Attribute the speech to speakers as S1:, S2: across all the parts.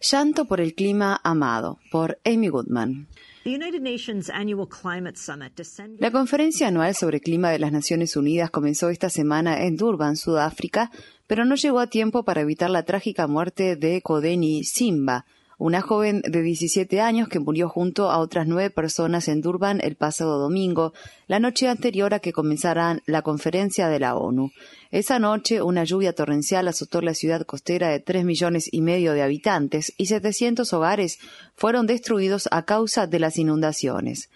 S1: Llanto por el clima amado, por Amy Goodman. La conferencia anual sobre clima de las Naciones Unidas comenzó esta semana en Durban, Sudáfrica, pero no llegó a tiempo para evitar la trágica muerte de Kodeni Simba, una joven de 17 años que murió junto a otras nueve personas en Durban el pasado domingo, la noche anterior a que comenzara la conferencia de la ONU. Esa noche, una lluvia torrencial azotó la ciudad costera de tres millones y medio de habitantes y 700 hogares fueron destruidos a causa de las inundaciones.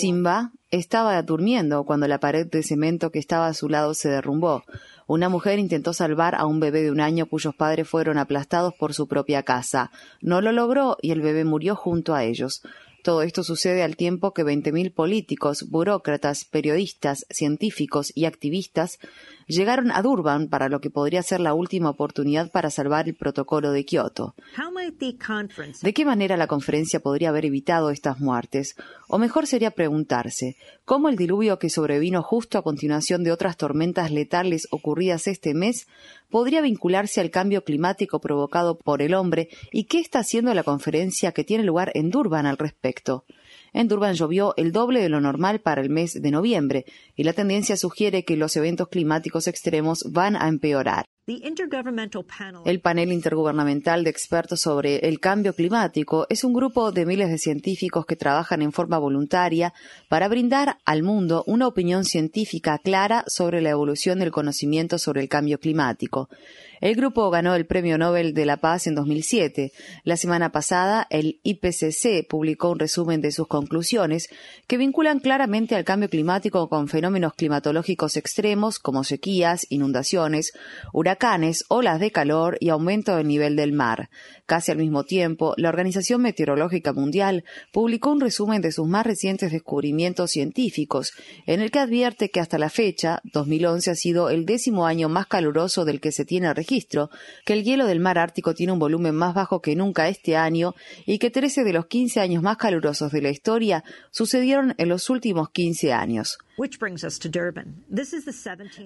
S1: Simba estaba durmiendo cuando la pared de cemento que estaba a su lado se derrumbó. Una mujer intentó salvar a un bebé de un año cuyos padres fueron aplastados por su propia casa. No lo logró y el bebé murió junto a ellos. Todo esto sucede al tiempo que 20.000 políticos, burócratas, periodistas, científicos y activistas llegaron a Durban para lo que podría ser la última oportunidad para salvar el protocolo de Kioto. ¿De qué manera la conferencia podría haber evitado estas muertes? O mejor sería preguntarse, ¿cómo el diluvio que sobrevino justo a continuación de otras tormentas letales ocurridas este mes podría vincularse al cambio climático provocado por el hombre y qué está haciendo la conferencia que tiene lugar en Durban al respecto? En Durban llovió el doble de lo normal para el mes de noviembre y la tendencia sugiere que los eventos climáticos extremos van a empeorar. El panel intergubernamental de expertos sobre el cambio climático es un grupo de miles de científicos que trabajan en forma voluntaria para brindar al mundo una opinión científica clara sobre la evolución del conocimiento sobre el cambio climático. El grupo ganó el Premio Nobel de la Paz en 2007. La semana pasada, el IPCC publicó un resumen de sus conclusiones que vinculan claramente al cambio climático con fenómenos climatológicos extremos como sequías, inundaciones, huracanes, olas de calor y aumento del nivel del mar. Casi al mismo tiempo, la Organización Meteorológica Mundial publicó un resumen de sus más recientes descubrimientos científicos, en el que advierte que hasta la fecha, 2011 ha sido el décimo año más caluroso del que se tiene registro que el hielo del mar Ártico tiene un volumen más bajo que nunca este año y que 13 de los 15 años más calurosos de la historia sucedieron en los últimos 15 años.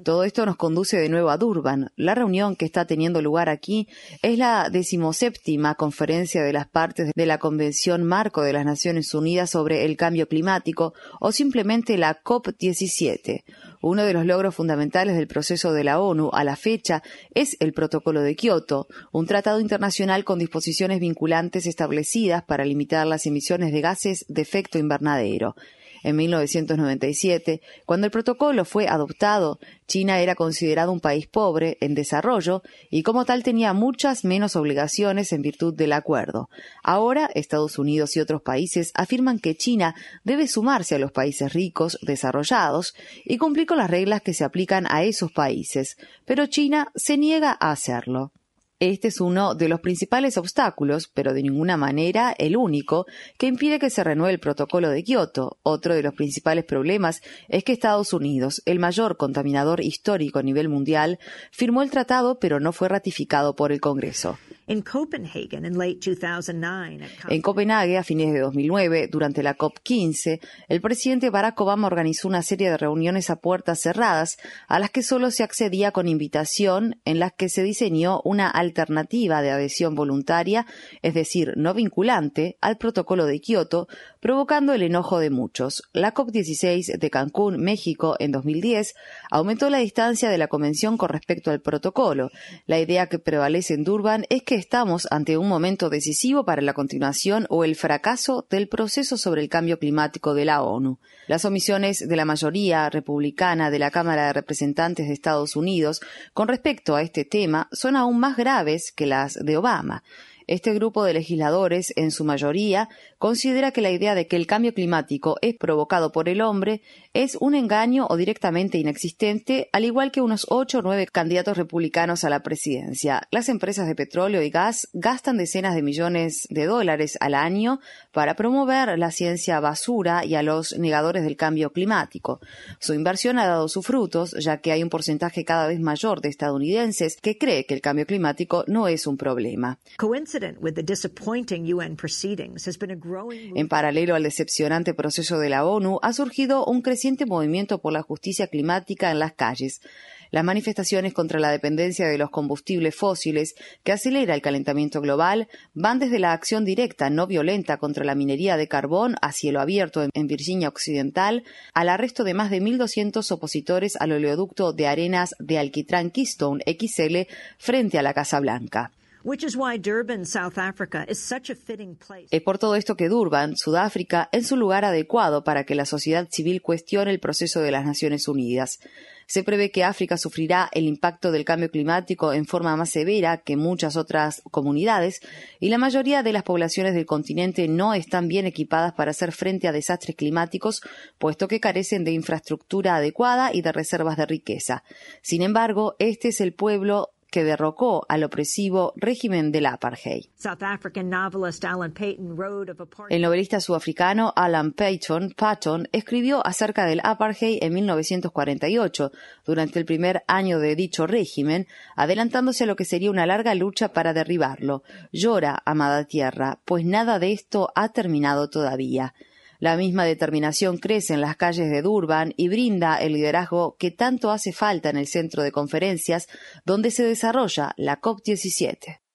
S1: Todo esto nos conduce de nuevo a Durban. La reunión que está teniendo lugar aquí es la decimoséptima conferencia de las partes de la Convención Marco de las Naciones Unidas sobre el Cambio Climático o simplemente la COP17. Uno de los logros fundamentales del proceso de la ONU a la fecha es el Protocolo de Kioto, un tratado internacional con disposiciones vinculantes establecidas para limitar las emisiones de gases de efecto invernadero. En 1997, cuando el protocolo fue adoptado, China era considerado un país pobre, en desarrollo, y como tal tenía muchas menos obligaciones en virtud del acuerdo. Ahora, Estados Unidos y otros países afirman que China debe sumarse a los países ricos, desarrollados, y cumplir con las reglas que se aplican a esos países, pero China se niega a hacerlo. Este es uno de los principales obstáculos, pero de ninguna manera el único, que impide que se renueve el protocolo de Kioto. Otro de los principales problemas es que Estados Unidos, el mayor contaminador histórico a nivel mundial, firmó el tratado pero no fue ratificado por el Congreso. En Copenhague, a fines de 2009, durante la COP15, el presidente Barack Obama organizó una serie de reuniones a puertas cerradas a las que solo se accedía con invitación, en las que se diseñó una alternativa de adhesión voluntaria, es decir, no vinculante, al protocolo de Kioto, provocando el enojo de muchos. La COP16 de Cancún, México, en 2010, aumentó la distancia de la convención con respecto al protocolo. La idea que prevalece en Durban es que estamos ante un momento decisivo para la continuación o el fracaso del proceso sobre el cambio climático de la ONU. Las omisiones de la mayoría republicana de la Cámara de Representantes de Estados Unidos con respecto a este tema son aún más graves que las de Obama. Este grupo de legisladores, en su mayoría, considera que la idea de que el cambio climático es provocado por el hombre es un engaño o directamente inexistente, al igual que unos ocho o nueve candidatos republicanos a la presidencia. Las empresas de petróleo y gas gastan decenas de millones de dólares al año para promover la ciencia basura y a los negadores del cambio climático. Su inversión ha dado sus frutos, ya que hay un porcentaje cada vez mayor de estadounidenses que cree que el cambio climático no es un problema. En paralelo al decepcionante proceso de la ONU, ha surgido un creciente movimiento por la justicia climática en las calles. Las manifestaciones contra la dependencia de los combustibles fósiles, que acelera el calentamiento global, van desde la acción directa no violenta contra la minería de carbón a cielo abierto en Virginia Occidental, al arresto de más de 1.200 opositores al oleoducto de arenas de alquitrán Keystone XL frente a la Casa Blanca. Es por todo esto que Durban, Sudáfrica, es un lugar adecuado para que la sociedad civil cuestione el proceso de las Naciones Unidas. Se prevé que África sufrirá el impacto del cambio climático en forma más severa que muchas otras comunidades y la mayoría de las poblaciones del continente no están bien equipadas para hacer frente a desastres climáticos, puesto que carecen de infraestructura adecuada y de reservas de riqueza. Sin embargo, este es el pueblo que derrocó al opresivo régimen del apartheid. El novelista sudafricano Alan Payton Patton escribió acerca del apartheid en 1948, durante el primer año de dicho régimen, adelantándose a lo que sería una larga lucha para derribarlo. Llora, amada tierra, pues nada de esto ha terminado todavía. La misma determinación crece en las calles de Durban y brinda el liderazgo que tanto hace falta en el centro de conferencias donde se desarrolla la COP17.